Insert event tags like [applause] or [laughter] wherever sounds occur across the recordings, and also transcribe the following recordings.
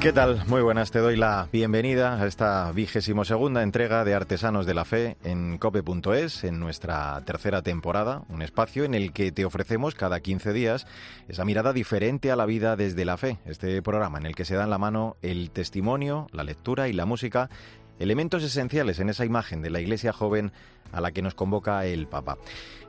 ¿Qué tal? Muy buenas, te doy la bienvenida a esta vigésimo segunda entrega de Artesanos de la Fe en cope.es, en nuestra tercera temporada, un espacio en el que te ofrecemos cada 15 días esa mirada diferente a la vida desde la fe, este programa en el que se dan la mano el testimonio, la lectura y la música, elementos esenciales en esa imagen de la iglesia joven a la que nos convoca el Papa.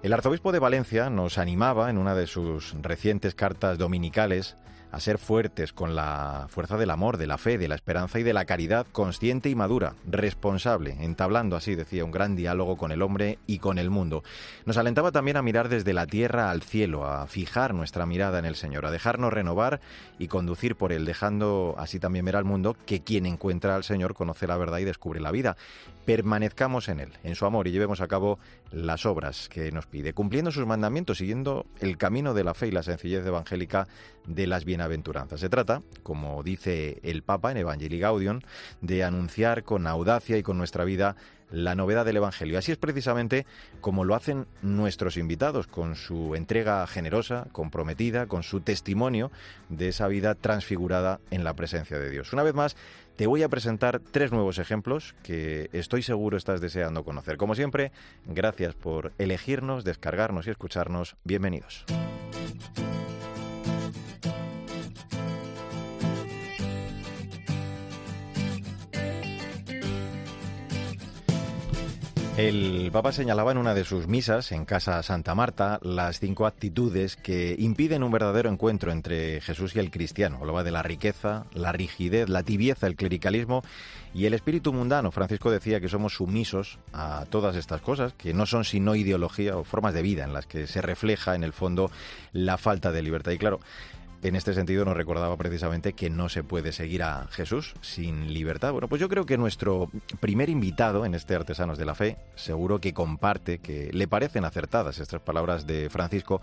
El arzobispo de Valencia nos animaba en una de sus recientes cartas dominicales a ser fuertes con la fuerza del amor, de la fe, de la esperanza y de la caridad, consciente y madura, responsable, entablando así, decía, un gran diálogo con el hombre y con el mundo. Nos alentaba también a mirar desde la tierra al cielo, a fijar nuestra mirada en el Señor, a dejarnos renovar y conducir por él, dejando así también ver al mundo que quien encuentra al Señor conoce la verdad y descubre la vida. Permanezcamos en él, en su amor y llevemos a cabo las obras que nos pide, cumpliendo sus mandamientos, siguiendo el camino de la fe y la sencillez evangélica de las bienaventuranzas. Se trata, como dice el Papa en Evangelii Gaudium, de anunciar con audacia y con nuestra vida la novedad del Evangelio. Así es precisamente como lo hacen nuestros invitados, con su entrega generosa, comprometida, con su testimonio de esa vida transfigurada en la presencia de Dios. Una vez más, te voy a presentar tres nuevos ejemplos que estoy seguro estás deseando conocer. Como siempre, gracias por elegirnos, descargarnos y escucharnos. Bienvenidos. El Papa señalaba en una de sus misas en Casa Santa Marta las cinco actitudes que impiden un verdadero encuentro entre Jesús y el cristiano. Hablaba de la riqueza, la rigidez, la tibieza, el clericalismo y el espíritu mundano. Francisco decía que somos sumisos a todas estas cosas, que no son sino ideología o formas de vida en las que se refleja en el fondo la falta de libertad. Y claro, en este sentido nos recordaba precisamente que no se puede seguir a Jesús sin libertad. Bueno, pues yo creo que nuestro primer invitado en este Artesanos de la Fe seguro que comparte, que le parecen acertadas estas palabras de Francisco,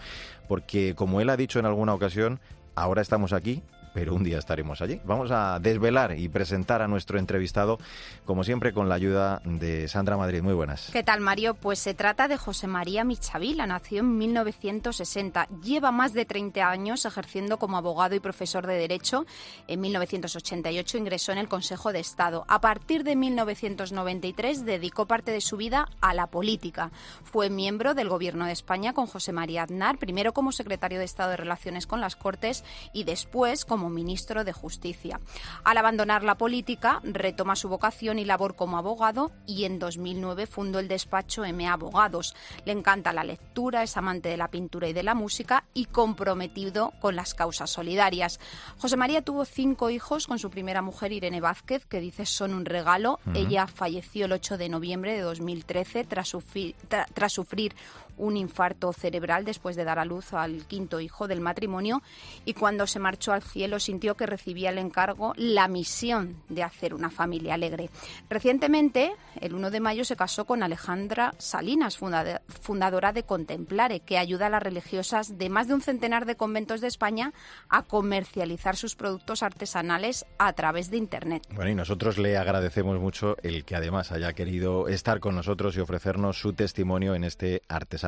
porque como él ha dicho en alguna ocasión, ahora estamos aquí pero un día estaremos allí. Vamos a desvelar y presentar a nuestro entrevistado, como siempre, con la ayuda de Sandra Madrid. Muy buenas. ¿Qué tal, Mario? Pues se trata de José María Michavila, nació en 1960. Lleva más de 30 años ejerciendo como abogado y profesor de Derecho. En 1988 ingresó en el Consejo de Estado. A partir de 1993 dedicó parte de su vida a la política. Fue miembro del Gobierno de España con José María Aznar, primero como secretario de Estado de Relaciones con las Cortes y después como ministro de Justicia. Al abandonar la política, retoma su vocación y labor como abogado y en 2009 fundó el despacho M Abogados. Le encanta la lectura, es amante de la pintura y de la música y comprometido con las causas solidarias. José María tuvo cinco hijos con su primera mujer Irene Vázquez, que dice son un regalo. Ella falleció el 8 de noviembre de 2013 tras sufrir, tras sufrir un infarto cerebral después de dar a luz al quinto hijo del matrimonio y cuando se marchó al cielo sintió que recibía el encargo, la misión de hacer una familia alegre. Recientemente, el 1 de mayo, se casó con Alejandra Salinas, fundadora de Contemplare, que ayuda a las religiosas de más de un centenar de conventos de España a comercializar sus productos artesanales a través de Internet. Bueno, y nosotros le agradecemos mucho el que además haya querido estar con nosotros y ofrecernos su testimonio en este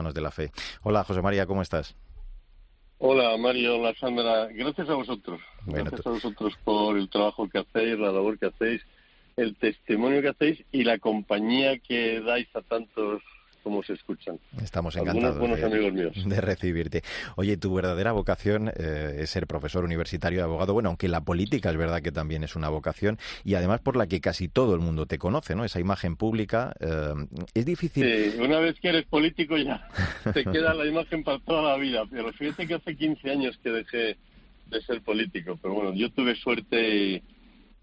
de la Fe. Hola, José María, ¿cómo estás? Hola, Mario, hola, Sandra. Gracias a vosotros. Gracias a vosotros por el trabajo que hacéis, la labor que hacéis, el testimonio que hacéis y la compañía que dais a tantos cómo se escuchan. Estamos encantados buenos amigos míos. de recibirte. Oye, tu verdadera vocación eh, es ser profesor universitario de abogado. Bueno, aunque la política es verdad que también es una vocación y además por la que casi todo el mundo te conoce, ¿no? Esa imagen pública eh, es difícil. Sí, una vez que eres político ya [laughs] te queda la imagen para toda la vida. Pero fíjate que hace 15 años que dejé de ser político. Pero bueno, yo tuve suerte y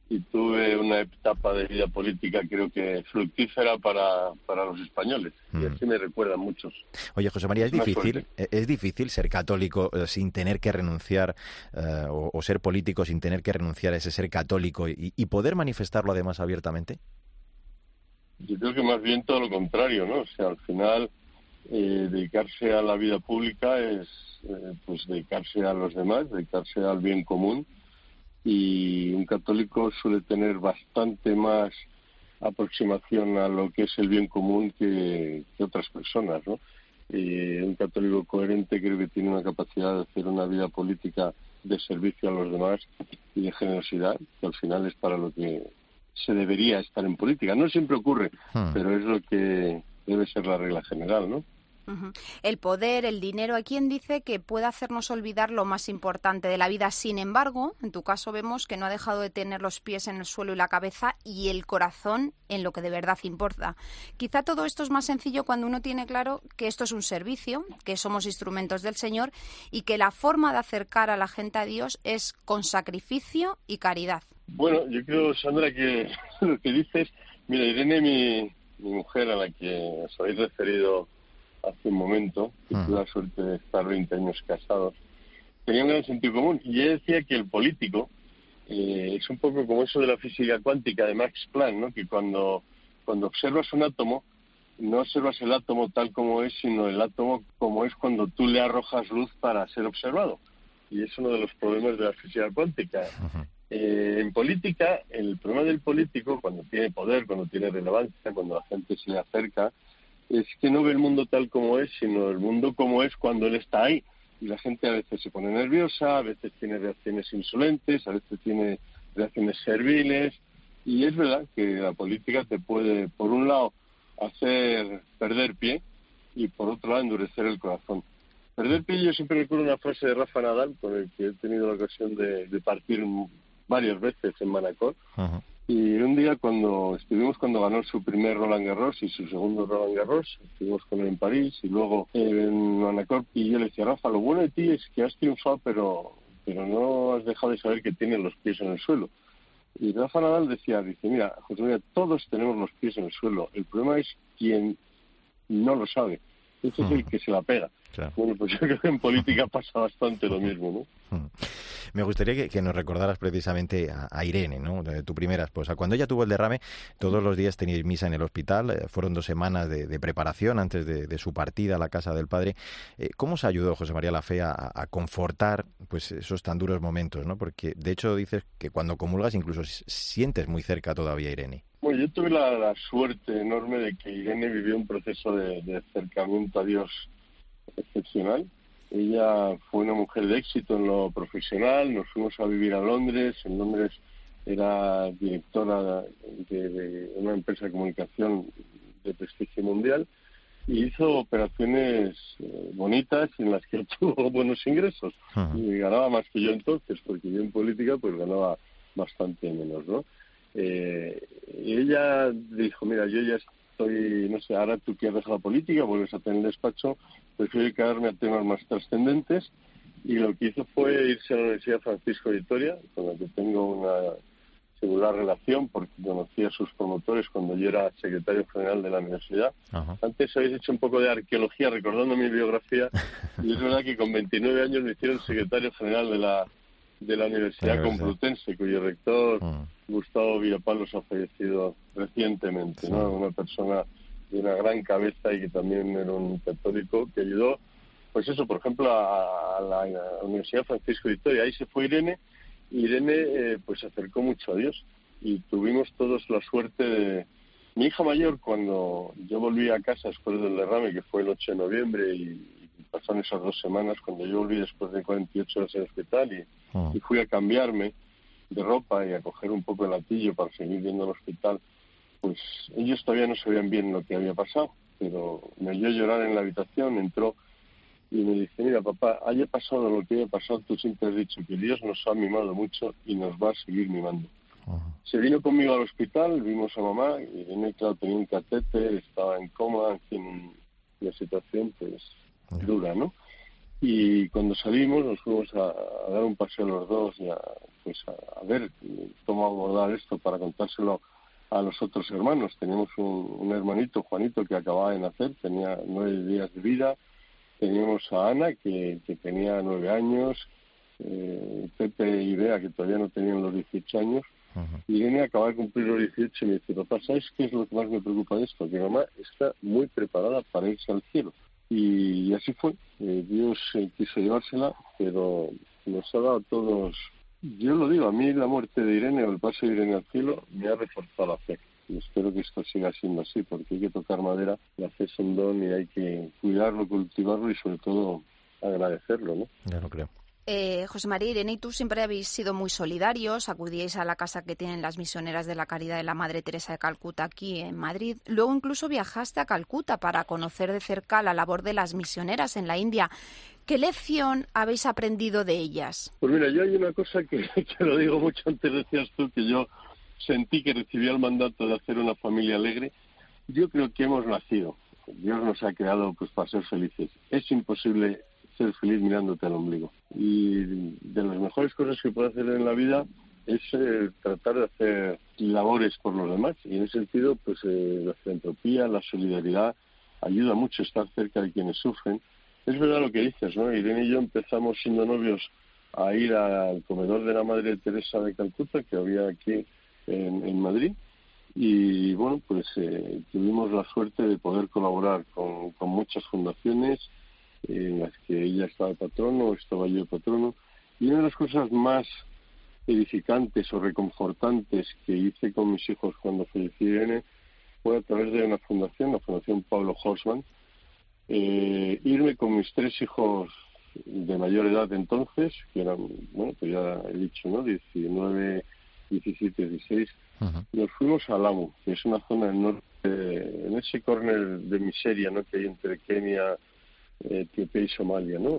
y tuve una etapa de vida política creo que fructífera para, para los españoles y mm. así me recuerdan muchos. Oye, José María, ¿es difícil, eh, ¿es difícil ser católico eh, sin tener que renunciar eh, o, ser político sin tener que renunciar a ese ser católico y, y, poder manifestarlo además abiertamente? Yo creo que más bien todo lo contrario, ¿no? O sea, al final dedicarse a la vida pública es pues dedicarse a los demás, dedicarse al bien común y un católico suele tener bastante más aproximación a lo que es el bien común que, otras personas, ¿no? Y un católico coherente creo que tiene una capacidad de hacer una vida política de servicio a los demás y de generosidad, que al final es para lo que se debería estar en política. No siempre ocurre, hmm. pero es lo que debe ser la regla general, ¿no? El poder, el dinero, hay quien dice que puede hacernos olvidar lo más importante de la vida. Sin embargo, en tu caso vemos que no ha dejado de tener los pies en el suelo y la cabeza y el corazón en lo que de verdad importa. Quizá todo esto es más sencillo cuando uno tiene claro que esto es un servicio, que somos instrumentos del Señor y que la forma de acercar a la gente a Dios es con sacrificio y caridad. Bueno, yo creo, Sandra, que [laughs] lo que dices, mira, Irene, mi mujer a la que os habéis referido hace un momento, que tuve la suerte de estar 20 años casados, tenía un gran sentido común. Y ella decía que el político eh, es un poco como eso de la física cuántica de Max Planck, ¿no? que cuando, cuando observas un átomo, no observas el átomo tal como es, sino el átomo como es cuando tú le arrojas luz para ser observado. Y es uno de los problemas de la física cuántica. Eh, en política, el problema del político, cuando tiene poder, cuando tiene relevancia, cuando la gente se le acerca, es que no ve el mundo tal como es, sino el mundo como es cuando él está ahí. Y la gente a veces se pone nerviosa, a veces tiene reacciones insolentes, a veces tiene reacciones serviles. Y es verdad que la política te puede, por un lado, hacer perder pie y por otro lado, endurecer el corazón. Perder pie, yo siempre recuerdo una frase de Rafa Nadal, con el que he tenido la ocasión de, partir varias veces en Manacor. Y un día cuando estuvimos cuando ganó su primer Roland Garros y su segundo Roland Garros, estuvimos con él en París y luego en Manacorp y yo le decía, Rafa, lo bueno de ti es que has triunfado pero, pero no has dejado de saber que tienes los pies en el suelo. Y Rafa Nadal decía, dice, mira, José todos tenemos los pies en el suelo. El problema es quien no lo sabe. Ese es el hmm. que se la pega. Bueno, pues yo creo que en política [laughs] pasa bastante lo mismo, ¿no? Hmm. Me gustaría que, nos recordaras precisamente a, Irene, ¿no? tu primera esposa. Cuando ella tuvo el derrame, todos los días teníais misa en el hospital. Eh, fueron dos semanas de, preparación antes de, su partida a la casa del padre. Eh, ¿Cómo se ayudó José María La Fe a, confortar pues esos tan duros momentos? ¿no? Porque de hecho dices que cuando comulgas incluso sientes muy cerca todavía a Irene. Bueno, yo tuve la, suerte enorme de que Irene vivió un proceso de acercamiento a Dios excepcional. Ella fue una mujer de éxito en lo profesional, nos fuimos a vivir a Londres, en Londres era directora de, una empresa de comunicación de prestigio mundial y hizo operaciones eh, bonitas en las que [laughs] tuvo buenos ingresos. Y ganaba más que yo entonces porque yo en política pues ganaba bastante menos no eh, y ella dijo mira yo ya estoy no sé ahora tú quieres la política vuelves a tener el despacho prefiero quedarme a temas más trascendentes y lo que hizo fue irse a la Universidad Francisco de Vitoria, con la que tengo una singular relación porque conocí a sus promotores cuando yo era secretario general de la universidad. Antes habéis hecho un poco de arqueología recordando mi biografía [laughs] y es verdad que con 29 años me hicieron secretario general de la de la Universidad Complutense, cuyo rector Gustavo Villapalos ha fallecido recientemente, ¿no? Una persona de una gran cabeza y que también era un católico que ayudó, pues eso, por ejemplo, a, la, Universidad Francisco de Vitoria. Ahí se fue Irene y Irene eh, pues se acercó mucho a Dios y tuvimos todos la suerte de... Mi hija mayor, cuando yo volví a casa después del derrame, que fue el 8 de noviembre, y, pasaron esas dos semanas, cuando yo volví después de 48 horas en el hospital y, ah. y fui a cambiarme de ropa y a coger un poco el latillo para seguir viendo el hospital, pues ellos todavía no sabían bien lo que había pasado, pero me oyó llorar en la habitación, entró y me dice, mira papá, haya pasado lo que haya pasado, tú siempre has dicho que Dios nos ha mimado mucho y nos va a seguir mimando. Se vino conmigo al hospital, vimos a mamá, y Irene, claro, tenía un catete, estaba en coma, en una situación pues dura, ¿no? Y cuando salimos nos fuimos a, dar un paseo los dos y a, pues a ver cómo abordar esto para contárselo a los otros hermanos. Teníamos un, hermanito, Juanito, que acababa de nacer, tenía nueve días de vida. Teníamos a Ana, que, tenía nueve años. Eh, Pepe y Bea, que todavía no tenían los 18 años. Y Irene acaba de cumplir los 18 y me dice, papá, ¿sabes qué es lo que más me preocupa de esto? Que mamá está muy preparada para irse al cielo. Y, así fue. Eh, Dios eh, quiso llevársela, pero nos ha dado a todos yo lo digo, a mí la muerte de Irene o el paso de Irene al cielo me ha reforzado la fe. Y espero que esto siga siendo así, porque hay que tocar madera, la fe es un don y hay que cuidarlo, cultivarlo y sobre todo agradecerlo, ¿no? Ya lo creo. Eh, José María Irene y tú siempre habéis sido muy solidarios, acudíais a la casa que tienen las misioneras de la Caridad de la Madre Teresa de Calcuta aquí en Madrid. Luego incluso viajaste a Calcuta para conocer de cerca la labor de las misioneras en la India. ¿Qué lección habéis aprendido de ellas? Pues mira, yo hay una cosa que, [laughs] que lo digo mucho antes, decías tú, que yo sentí que recibía el mandato de hacer una familia alegre. Yo creo que hemos nacido. Dios nos ha creado pues para ser felices. Es imposible ser feliz mirándote al ombligo. Y de las mejores cosas que puedo hacer en la vida es eh, tratar de hacer labores por los demás. Y en ese sentido, pues eh, la filantropía, la solidaridad, ayuda mucho estar cerca de quienes sufren. Es verdad lo que dices, ¿no? Irene y yo empezamos siendo novios a ir al comedor de la Madre Teresa de Calcuta, que había aquí en, Madrid. Y bueno, pues eh, tuvimos la suerte de poder colaborar con, muchas fundaciones en las que ella estaba patrono, estaba yo patrono. Y una de las cosas más edificantes o reconfortantes que hice con mis hijos cuando fallecí Irene fue a través de una fundación, la Fundación Pablo Horsman, eh, irme con mis tres hijos de mayor edad entonces, que eran, bueno, pues ya he dicho, ¿no? 19, 17, 16, nos fuimos a Lamu, que es una zona del norte, en ese córner de miseria, ¿no? Que hay entre Kenia, Etiopía y Somalia, ¿no?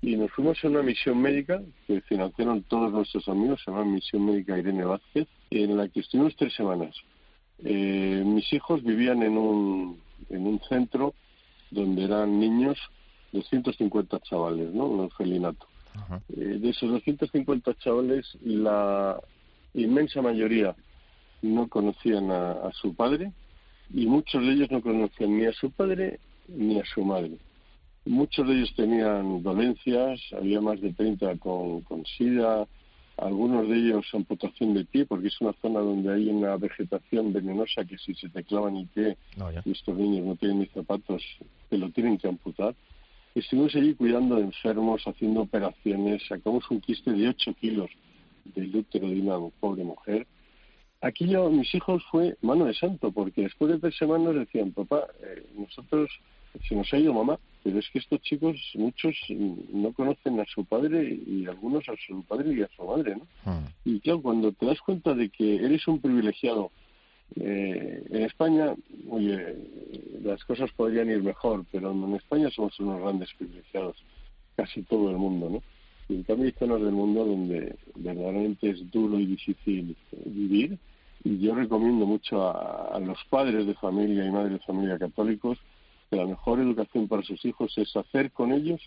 Y nos fuimos a una misión médica que financiaron todos nuestros amigos, se llama Misión Médica Irene Vázquez, en la que estuvimos tres semanas. Eh, mis hijos vivían en un, en un centro donde eran niños, 250 chavales, ¿no? Un orfelinato. Eh, de esos 250 chavales, la inmensa mayoría no conocían a su padre y muchos de ellos no conocían ni a su padre ni a su madre. Muchos de ellos tenían dolencias, había más de 30 con, con SIDA, algunos de ellos amputación de pie, porque es una zona donde hay una vegetación venenosa que si se te clavan el pie y estos niños no tienen ni zapatos, te lo tienen que amputar. Estuvimos allí cuidando de enfermos, haciendo operaciones, sacamos un quiste de 8 kilos del útero de una pobre mujer. Aquí yo, mis hijos fue mano de santo, porque después de tres semanas decían, papá, eh, nosotros se nos ha ido mamá, pero es que estos chicos, muchos no conocen a su padre y algunos a su padre y a su madre, ¿no? Hmm. Y claro, cuando te das cuenta de que eres un privilegiado, eh, en España, oye, las cosas podrían ir mejor, pero en España somos unos grandes privilegiados, casi todo el mundo, ¿no? Y en cambio hay zonas del mundo donde verdaderamente es duro y difícil vivir, y yo recomiendo mucho a, a los padres de familia y madres de familia católicos que la mejor educación para sus hijos es hacer con ellos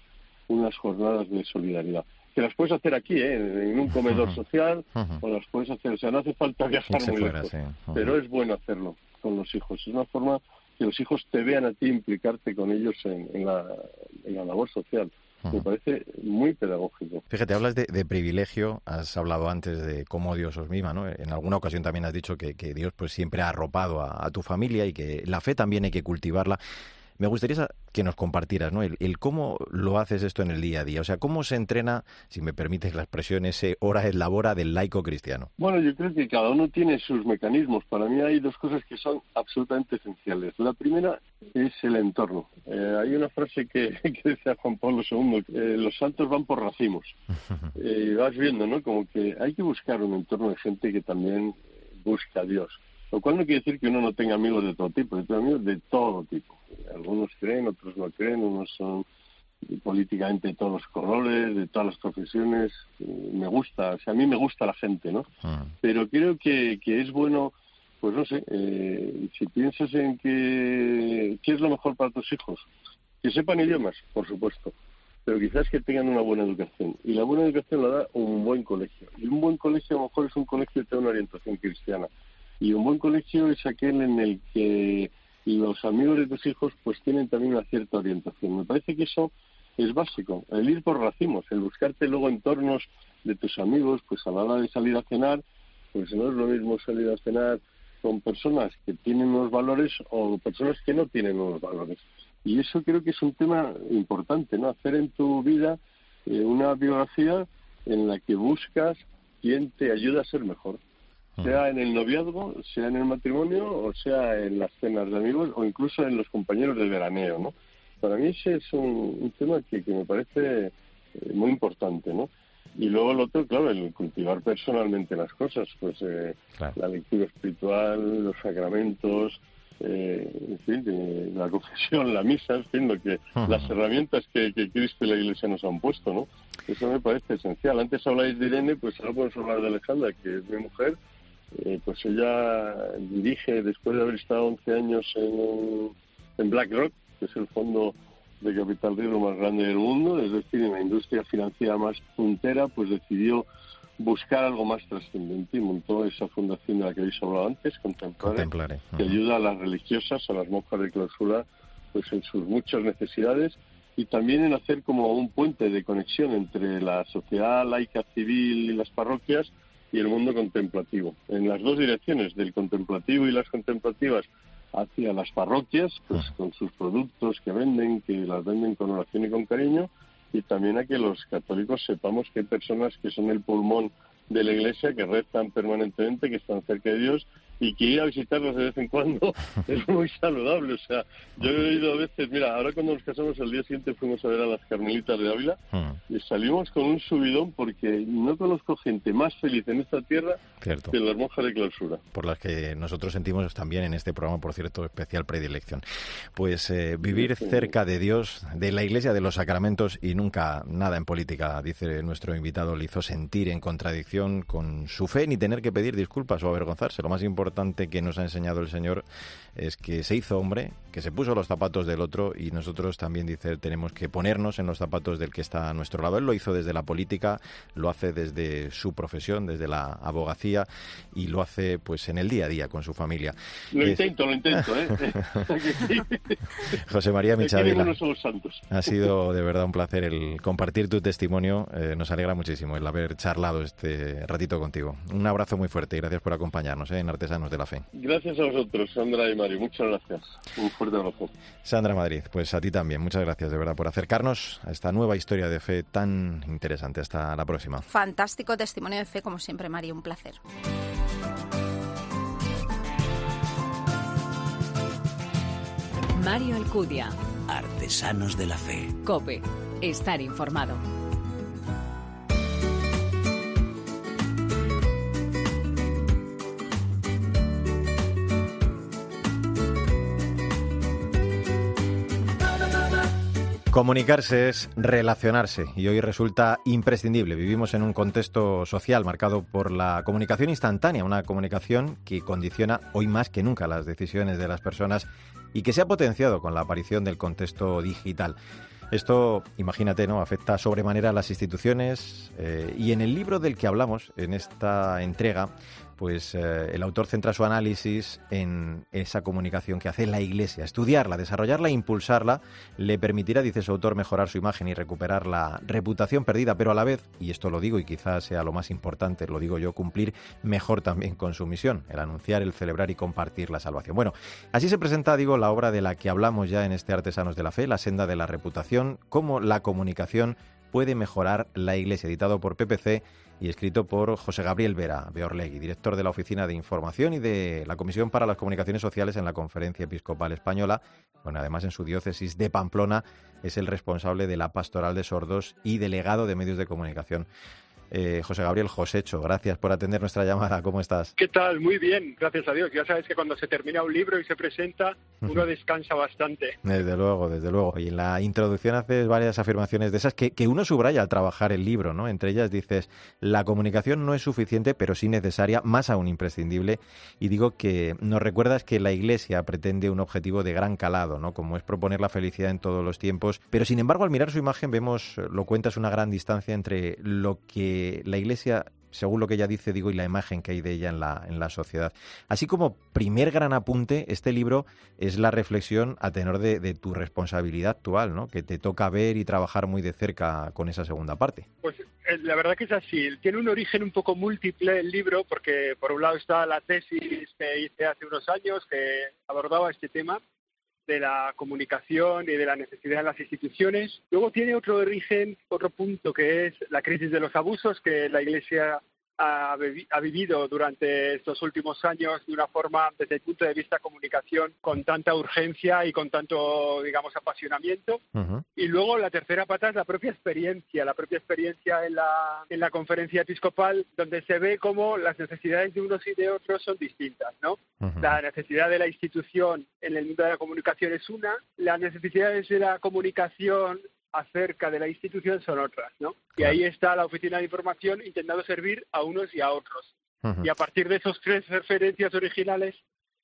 unas jornadas de solidaridad. Que las puedes hacer aquí, ¿eh? en un comedor social, o las puedes hacer, o sea, no hace falta viajar muy lejos, pero es bueno hacerlo con los hijos. Es una forma que los hijos te vean a ti implicarte con ellos en, la, labor social. Me parece muy pedagógico. Fíjate, hablas de, privilegio, has hablado antes de cómo Dios os mima, ¿no? En alguna ocasión también has dicho que, Dios pues siempre ha arropado a, tu familia y que la fe también hay que cultivarla. Me gustaría que nos compartieras ¿no? El, cómo lo haces esto en el día a día. O sea, cómo se entrena, si me permites la expresión, ese hora es labora del laico cristiano. Bueno, yo creo que cada uno tiene sus mecanismos. Para mí hay dos cosas que son absolutamente esenciales. La primera es el entorno. Eh, hay una frase que, [laughs] decía Juan Pablo II, que los santos van por racimos. [laughs] Eh, vas viendo, ¿no? Como que hay que buscar un entorno de gente que también busca a Dios. Lo cual no quiere decir que uno no tenga amigos de todo tipo, yo tengo amigos de todo tipo. Algunos creen, otros no creen, unos son políticamente de todos los colores, de todas las profesiones. Me gusta, o sea, a mí me gusta la gente, ¿no? Ah. Pero creo que, que es bueno, pues no sé, eh, si piensas en que, qué es lo mejor para tus hijos, que sepan idiomas, por supuesto, pero quizás que tengan una buena educación. Y la buena educación la da un buen colegio. Y un buen colegio a lo mejor es un colegio que tiene una orientación cristiana. Y un buen colegio es aquel en el que los amigos de tus hijos pues tienen también una cierta orientación. Me parece que eso es básico, el ir por racimos, el buscarte luego entornos de tus amigos, pues a la hora de salir a cenar, pues no es lo mismo salir a cenar con personas que tienen unos valores o personas que no tienen unos valores. Y eso creo que es un tema importante, ¿no? Hacer en tu vida eh, una biografía en la que buscas quién te ayuda a ser mejor. Sea en el noviazgo, sea en el matrimonio, o sea en las cenas de amigos, o incluso en los compañeros de veraneo, ¿no? Para mí ese es un, tema que, me parece eh, muy importante, ¿no? Y luego el otro, claro, el cultivar personalmente las cosas, pues eh, la lectura espiritual, los sacramentos, eh, en fin, la [laughs] confesión, la misa, en fin, lo que, las herramientas que, que, Cristo y la Iglesia nos han puesto, ¿no? Eso me parece esencial. Antes habláis de Irene, pues ahora podemos hablar de Alejandra, que es mi mujer, eh, pues ella dirige, después de haber estado 11 años en, en BlackRock, que es el fondo de capital riesgo más grande del mundo, es decir, en la industria financiera más puntera, pues decidió buscar algo más trascendente y montó esa fundación de la que habéis hablado antes, Contemplare, que ayuda a las religiosas, a las monjas de clausura, pues en sus muchas necesidades y también en hacer como un puente de conexión entre la sociedad laica civil y las parroquias y el mundo contemplativo. En las dos direcciones, del contemplativo y las contemplativas, hacia las parroquias, pues con sus productos que venden, que las venden con oración y con cariño, y también a que los católicos sepamos que hay personas que son el pulmón de la iglesia, que rezan permanentemente, que están cerca de Dios y que ir a visitarlos de vez en cuando [laughs] es muy saludable. O sea, yo he ido a veces, mira, ahora cuando nos casamos el día siguiente fuimos a ver a las Carmelitas de Ávila hmm. y salimos con un subidón porque no conozco gente más feliz en esta tierra que las monjas de clausura. Por las que nosotros sentimos también en este programa, por cierto, especial predilección. Pues eh, vivir cerca de Dios, de la Iglesia, de los sacramentos y nunca nada en política, dice nuestro invitado, le hizo sentir en contradicción con su fe ni tener que pedir disculpas o avergonzarse. Lo más importante que nos ha enseñado el Señor es que se hizo hombre, que se puso los zapatos del otro y nosotros también, dice, tenemos que ponernos en los zapatos del que está a nuestro lado. Él lo hizo desde la política, lo hace desde su profesión, desde la abogacía y lo hace pues en el día a día con su familia. Lo intento, lo intento, ¿eh? [laughs] José María Michavila. Ha sido de verdad un placer el compartir tu testimonio. Eh, nos alegra muchísimo el haber charlado este ratito contigo. Un abrazo muy fuerte y gracias por acompañarnos ¿eh? en Artesanos de la Fe. Gracias a vosotros, Sandra y Mario. Muchas gracias. Un fuerte abrazo. Sandra Madrid, pues a ti también. Muchas gracias de verdad por acercarnos a esta nueva historia de fe tan interesante. Hasta la próxima. Fantástico testimonio de fe, como siempre, Mario. Un placer. Mario Alcudia. Artesanos de la Fe. Cope. Estar informado. Comunicarse es relacionarse y hoy resulta imprescindible. Vivimos en un contexto social marcado por la comunicación instantánea, una comunicación que condiciona hoy más que nunca las decisiones de las personas y que se ha potenciado con la aparición del contexto digital. Esto, imagínate, ¿no? afecta sobremanera a las instituciones eh, y en el libro del que hablamos en esta entrega pues eh, el autor centra su análisis en esa comunicación que hace la Iglesia. Estudiarla, desarrollarla e impulsarla le permitirá, dice su autor, mejorar su imagen y recuperar la reputación perdida, pero a la vez, y esto lo digo y quizás sea lo más importante, lo digo yo, cumplir mejor también con su misión, el anunciar, el celebrar y compartir la salvación. Bueno, así se presenta, digo, la obra de la que hablamos ya en este Artesanos de la Fe, La senda de la reputación, cómo la comunicación puede mejorar la Iglesia, editado por PPC y escrito por José Gabriel Vera Beorlegui, director de la Oficina de Información y de la Comisión para las Comunicaciones Sociales en la Conferencia Episcopal Española. Bueno, además en su diócesis de Pamplona es el responsable de la Pastoral de Sordos y delegado de medios de comunicación. Eh, José Gabriel Josecho, gracias por atender nuestra llamada. ¿Cómo estás? ¿Qué tal? Muy bien, gracias a Dios. Ya sabes que cuando se termina un libro y se presenta, uno descansa bastante. Desde luego, desde luego. Y en la introducción haces varias afirmaciones de esas que, que uno subraya al trabajar el libro, ¿no? Entre ellas dices, la comunicación no es suficiente, pero sí necesaria, más aún imprescindible. Y digo que nos recuerdas que la Iglesia pretende un objetivo de gran calado, ¿no? Como es proponer la felicidad en todos los tiempos. Pero sin embargo, al mirar su imagen vemos, lo cuentas, una gran distancia entre lo que la Iglesia según lo que ella dice, digo, y la imagen que hay de ella en la, en la sociedad. Así como primer gran apunte, este libro es la reflexión a tenor de, tu responsabilidad actual, ¿no? Que te toca ver y trabajar muy de cerca con esa segunda parte. Pues eh, la verdad que es así. Tiene un origen un poco múltiple el libro, porque por un lado está la tesis que hice hace unos años que abordaba este tema, de la comunicación y de la necesidad de las instituciones. Luego tiene otro origen, otro punto que es la crisis de los abusos que la Iglesia ha, vivido durante estos últimos años de una forma, desde el punto de vista comunicación, con tanta urgencia y con tanto, digamos, apasionamiento. Y luego la tercera pata es la propia experiencia, la propia experiencia en la, en la conferencia episcopal, donde se ve cómo las necesidades de unos y de otros son distintas, ¿no? La necesidad de la institución en el mundo de la comunicación es una, las necesidades de la comunicación acerca de la institución son otras, ¿no? Y ahí está la oficina de información intentando servir a unos y a otros. Y a partir de esas tres referencias originales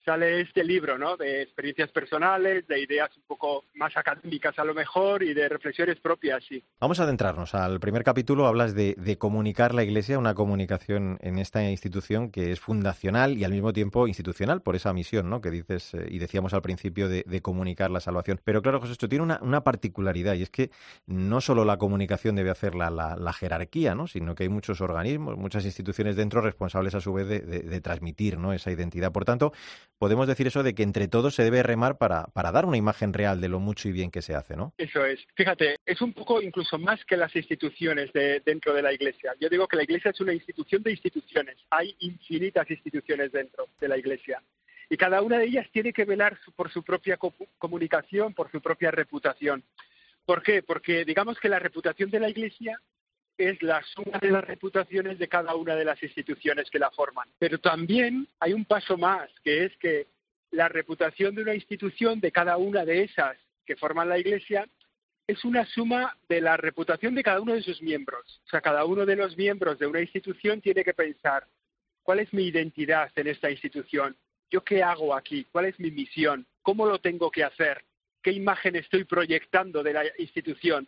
sale este libro, ¿no? De experiencias personales, de ideas un poco más académicas a lo mejor y de reflexiones propias, sí. Vamos a adentrarnos al primer capítulo. Hablas de, comunicar la Iglesia, una comunicación en esta institución que es fundacional y al mismo tiempo institucional por esa misión, ¿no? Que dices eh, y decíamos al principio de, comunicar la salvación. Pero claro, José, esto tiene una, particularidad y es que no solo la comunicación debe hacerla la, jerarquía, ¿no? Sino que hay muchos organismos, muchas instituciones dentro responsables a su vez de, de transmitir, ¿no? Esa identidad. Por tanto, podemos decir eso de que entre todos se debe remar para, para dar una imagen real de lo mucho y bien que se hace, ¿no? Eso es. Fíjate, es un poco incluso más que las instituciones de, dentro de la Iglesia. Yo digo que la Iglesia es una institución de instituciones. Hay infinitas instituciones dentro de la Iglesia. Y cada una de ellas tiene que velar por su propia comunicación, por su propia reputación. ¿Por qué? Porque digamos que la reputación de la Iglesia es la suma de las reputaciones de cada una de las instituciones que la forman. Pero también hay un paso más, que es que la reputación de una institución, de cada una de esas que forman la Iglesia, es una suma de la reputación de cada uno de sus miembros. O sea, cada uno de los miembros de una institución tiene que pensar, ¿cuál es mi identidad en esta institución? ¿Yo qué hago aquí? ¿Cuál es mi misión? ¿Cómo lo tengo que hacer? ¿Qué imagen estoy proyectando de la institución?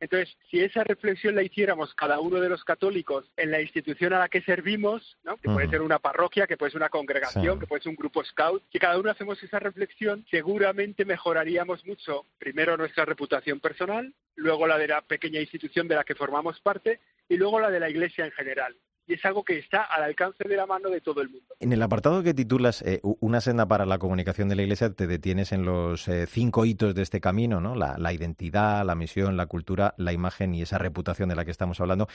Entonces, si esa reflexión la hiciéramos cada uno de los católicos en la institución a la que servimos, ¿no? que puede ser una parroquia, que puede ser una congregación, que puede ser un grupo scout, si cada uno hacemos esa reflexión, seguramente mejoraríamos mucho, primero nuestra reputación personal, luego la de la pequeña institución de la que formamos parte y luego la de la iglesia en general y es algo que está al alcance de la mano de todo el mundo. En el apartado que titulas eh, Una senda para la comunicación de la Iglesia, te detienes en los eh, cinco hitos de este camino, ¿no? La, identidad, la misión, la cultura, la imagen y esa reputación de la que estamos hablando.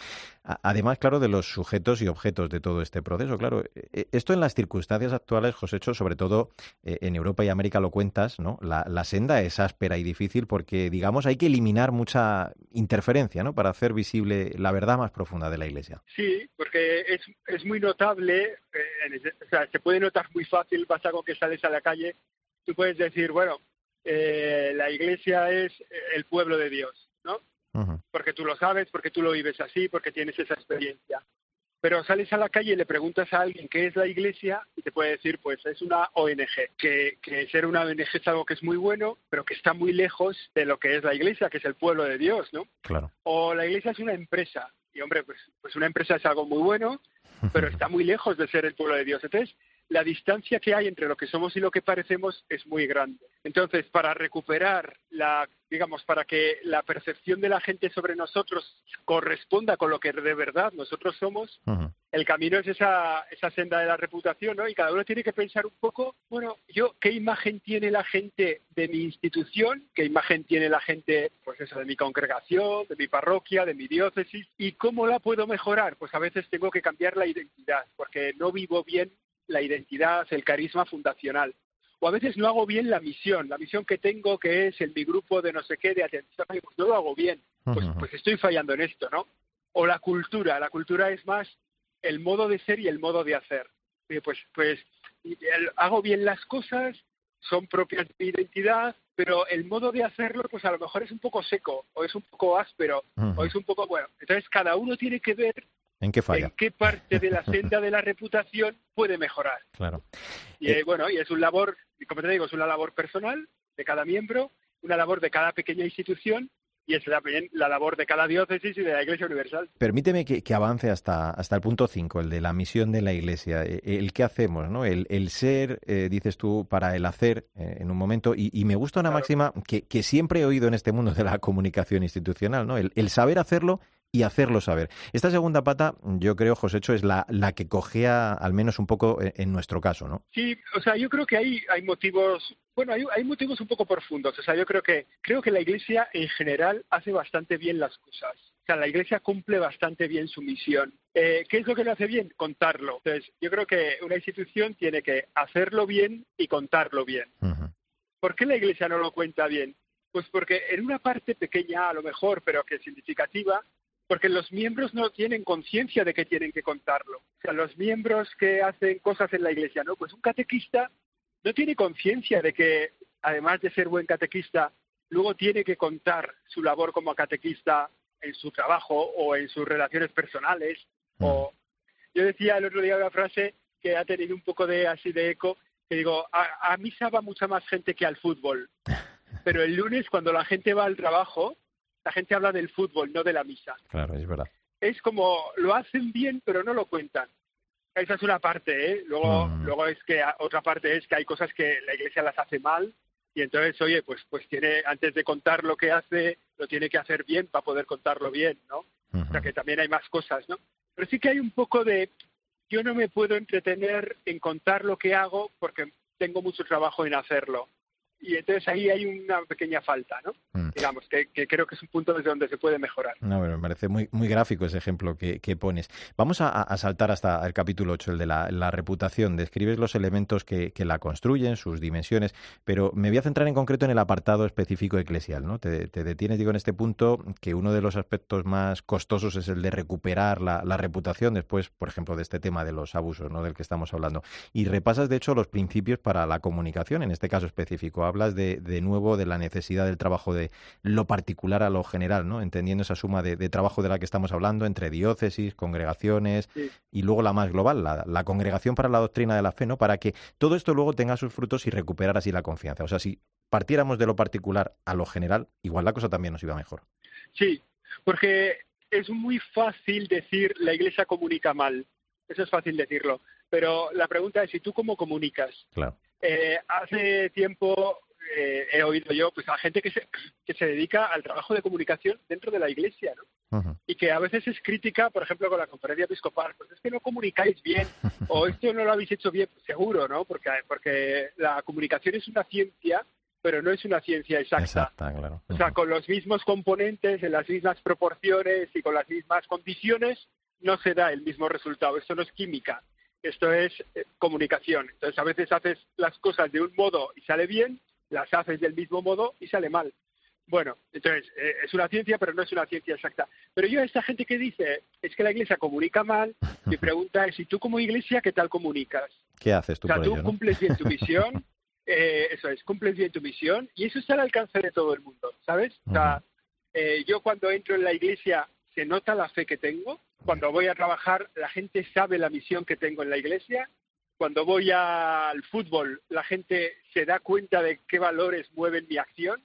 además, claro, de los sujetos y objetos de todo este proceso. Claro, eh, esto en las circunstancias actuales, José, hecho, sobre todo en Europa y América lo cuentas, ¿no? La, la, senda es áspera y difícil porque, digamos, hay que eliminar mucha interferencia, ¿no? Para hacer visible la verdad más profunda de la Iglesia. Sí, porque es, es muy notable, eh, o sea, se puede notar muy fácil, basta con que sales a la calle, tú puedes decir, bueno, eh, la iglesia es el pueblo de Dios, ¿no? Porque tú lo sabes, porque tú lo vives así, porque tienes esa experiencia. Pero sales a la calle y le preguntas a alguien qué es la iglesia y te puede decir, pues es una ONG, que, que ser una ONG es algo que es muy bueno, pero que está muy lejos de lo que es la iglesia, que es el pueblo de Dios, ¿no? Claro. O la iglesia es una empresa, y hombre, pues, pues una empresa es algo muy bueno, [laughs] pero está muy lejos de ser el pueblo de Dios. Entonces, la distancia que hay entre lo que somos y lo que parecemos es muy grande. Entonces, para recuperar la, digamos, para que la percepción de la gente sobre nosotros corresponda con lo que de verdad nosotros somos, el camino es esa, esa senda de la reputación, ¿no? Y cada uno tiene que pensar un poco, bueno, yo, ¿qué imagen tiene la gente de mi institución? ¿Qué imagen tiene la gente, pues eso, de mi congregación, de mi parroquia, de mi diócesis? ¿Y cómo la puedo mejorar? Pues a veces tengo que cambiar la identidad, porque no vivo bien la identidad, el carisma fundacional. O a veces no hago bien la misión, la misión que tengo que es en mi grupo de no sé qué, de atención, pues no lo hago bien, pues, pues estoy fallando en esto, ¿no? O la cultura, la cultura es más el modo de ser y el modo de hacer. Pues, pues hago bien las cosas, son propias de mi identidad, pero el modo de hacerlo, pues a lo mejor es un poco seco, o es un poco áspero, o es un poco, bueno, entonces cada uno tiene que ver ¿En qué falla? ¿En qué parte de la senda de la reputación puede mejorar? Claro. Y eh, bueno, y es un labor, como te digo, es una labor personal de cada miembro, una labor de cada pequeña institución y es también la labor de cada diócesis y de la Iglesia Universal. Permíteme que, avance hasta, hasta el punto 5, el de la misión de la Iglesia, e, el, qué hacemos, ¿no? El, ser, eh, dices tú, para el hacer eh, en un momento, y, me gusta una máxima que, que, siempre he oído en este mundo de la comunicación institucional, ¿no? el saber hacerlo y hacerlo saber. Esta segunda pata, yo creo, Josécho, es la, la que cogea al menos un poco en, nuestro caso, ¿no? Sí, o sea, yo creo que hay, hay motivos, bueno, hay, hay motivos un poco profundos. O sea, yo creo que, creo que la Iglesia en general hace bastante bien las cosas. sea, la Iglesia cumple bastante bien su misión. Eh, ¿Qué es lo que lo hace bien? Contarlo. Entonces, yo creo que una institución tiene que hacerlo bien y contarlo bien. ¿Por qué la Iglesia no lo cuenta bien? Pues porque en una parte pequeña, a lo mejor, pero que es significativa, porque los miembros no tienen conciencia de que tienen que contarlo. O sea, los miembros que hacen cosas en la Iglesia, ¿no? Pues un catequista no tiene conciencia de que, además de ser buen catequista, luego tiene que contar su labor como catequista en su trabajo o en sus relaciones personales. O yo decía el otro día una frase que ha tenido un poco de así de eco, que digo, a, a misa va mucha más gente que al fútbol. [laughs] Pero el lunes cuando la gente va al trabajo, la gente habla del fútbol, no de la misa. Claro, es verdad. Es como lo hacen bien, pero no lo cuentan. Esa es una parte, ¿eh? Luego, Mm. luego es que otra parte es que hay cosas que la iglesia las hace mal y entonces, oye, pues, pues tiene, antes de contar lo que hace, lo tiene que hacer bien para poder contarlo bien, ¿no? O sea que también hay más cosas, ¿no? Pero sí que hay un poco de, yo no me puedo entretener en contar lo que hago porque tengo mucho trabajo en hacerlo. Y entonces ahí hay una pequeña falta, ¿no? Mm. Digamos, que, que creo que es un punto desde donde se puede mejorar. No, pero me parece muy, muy gráfico ese ejemplo que, que pones. Vamos a, a saltar hasta el capítulo 8, el de la, la reputación. Describes los elementos que, que la construyen, sus dimensiones, pero me voy a centrar en concreto en el apartado específico eclesial. ¿no? Te, te detienes, digo, en este punto que uno de los aspectos más costosos es el de recuperar la, la reputación después, por ejemplo, de este tema de los abusos ¿no? del que estamos hablando. Y repasas, de hecho, los principios para la comunicación, en este caso específico. Hablas de, de nuevo de la necesidad del trabajo de lo particular a lo general, ¿no? entendiendo esa suma de, de trabajo de la que estamos hablando entre diócesis, congregaciones Sí. y luego la más global, la, la congregación para la doctrina de la fe, ¿no? para que todo esto luego tenga sus frutos y recuperar así la confianza. O sea, si partiéramos de lo particular a lo general, igual la cosa también nos iba mejor. Sí, porque es muy fácil decir la iglesia comunica mal. Eso es fácil decirlo. Pero la pregunta es, ¿y tú cómo comunicas? Claro. Eh, hace tiempo eh, he oído yo pues a gente que se, que se dedica al trabajo de comunicación dentro de la iglesia, ¿no? Y que a veces es crítica, por ejemplo, con la conferencia episcopal, pues es que no comunicáis bien [laughs] o esto no lo habéis hecho bien, Pues seguro, ¿no? Porque, porque la comunicación es una ciencia, pero no es una ciencia exacta. Exacta, claro. O sea, con los mismos componentes, en las mismas proporciones y con las mismas condiciones, no se da el mismo resultado. Esto no es química, esto es eh, comunicación. Entonces, a veces haces las cosas de un modo y sale bien, las haces del mismo modo y sale mal. Bueno, entonces, eh, es una ciencia, pero no es una ciencia exacta. Pero yo a esta gente que dice, es que la iglesia comunica mal, mi [laughs] pregunta es, ¿y tú como iglesia qué tal comunicas? ¿Qué haces tú o sea, por tú ello? no? cumples bien tu [laughs] misión, eh, eso es, cumples bien tu misión y eso está al alcance de todo el mundo, ¿sabes? O sea, eh, yo cuando entro en la iglesia se nota la fe que tengo, cuando voy a trabajar la gente sabe la misión que tengo en la iglesia, cuando voy al fútbol la gente se da cuenta de qué valores mueven mi acción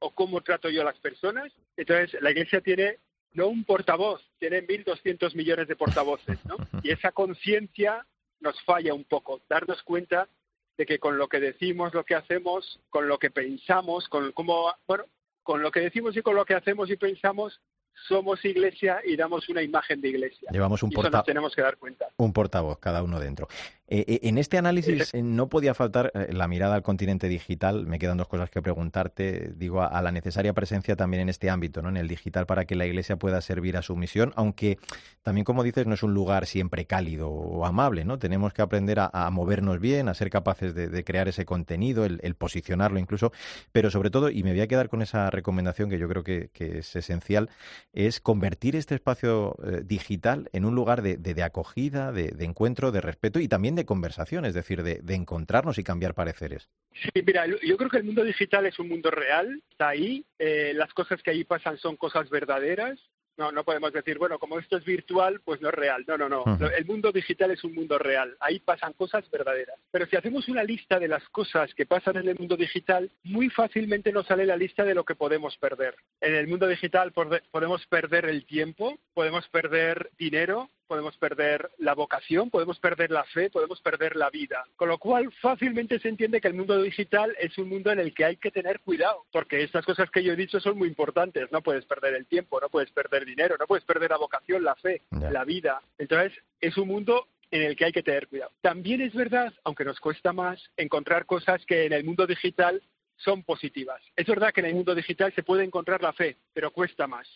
o cómo trato yo a las personas. Entonces, la iglesia tiene no un portavoz, tiene 1.200 millones de portavoces, ¿no? [laughs] Y esa conciencia nos falla un poco, darnos cuenta de que con lo que decimos, lo que hacemos, con lo que pensamos, con cómo, bueno, con lo que decimos y con lo que hacemos y pensamos, somos iglesia y damos una imagen de iglesia. Llevamos un Y eso porta- nos tenemos que dar cuenta. un portavoz, cada uno dentro. Eh, eh, en este análisis eh, no podía faltar la mirada al continente digital. Me quedan dos cosas que preguntarte. Digo, a, a la necesaria presencia también en este ámbito, ¿no? en el digital, para que la Iglesia pueda servir a su misión, aunque también, como dices, no es un lugar siempre cálido o amable. ¿no? Tenemos que aprender a, a movernos bien, a ser capaces de, de crear ese contenido, el, el posicionarlo incluso, pero sobre todo, y me voy a quedar con esa recomendación que yo creo que, que es esencial, es convertir este espacio eh, digital en un lugar de, de- de acogida, de encuentro, de respeto y también de conversación, es decir, de, de encontrarnos y cambiar pareceres. Sí, mira, yo creo que el mundo digital es un mundo real, está ahí, eh, las cosas que ahí pasan son cosas verdaderas. No, no podemos decir, bueno, como esto es virtual, pues no es real. No, no, no. El mundo digital es un mundo real. Ahí pasan cosas verdaderas. Pero si hacemos una lista de las cosas que pasan en el mundo digital, muy fácilmente nos sale la lista de lo que podemos perder. En el mundo digital pode- podemos perder el tiempo, podemos perder dinero, podemos perder la vocación, podemos perder la fe, podemos perder la vida. Con lo cual, fácilmente se entiende que el mundo digital es un mundo en el que hay que tener cuidado, porque estas cosas que yo he dicho son muy importantes. No puedes perder el tiempo, no puedes perder dinero, no puedes perder la vocación, la fe, la vida. Entonces, es un mundo en el que hay que tener cuidado. También es verdad, aunque nos cuesta más, encontrar cosas que en el mundo digital son positivas. Es verdad que en el mundo digital se puede encontrar la fe, pero cuesta más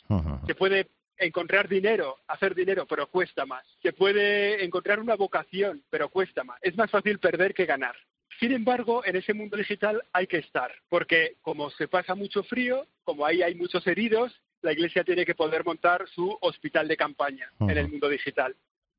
se puede encontrar dinero, hacer dinero, pero cuesta más. Se puede encontrar una vocación, pero cuesta más. Es más fácil perder que ganar. Sin embargo, en ese mundo digital hay que estar, porque como se pasa mucho frío, como ahí hay muchos heridos, la Iglesia tiene que poder montar su hospital de campaña en el mundo digital.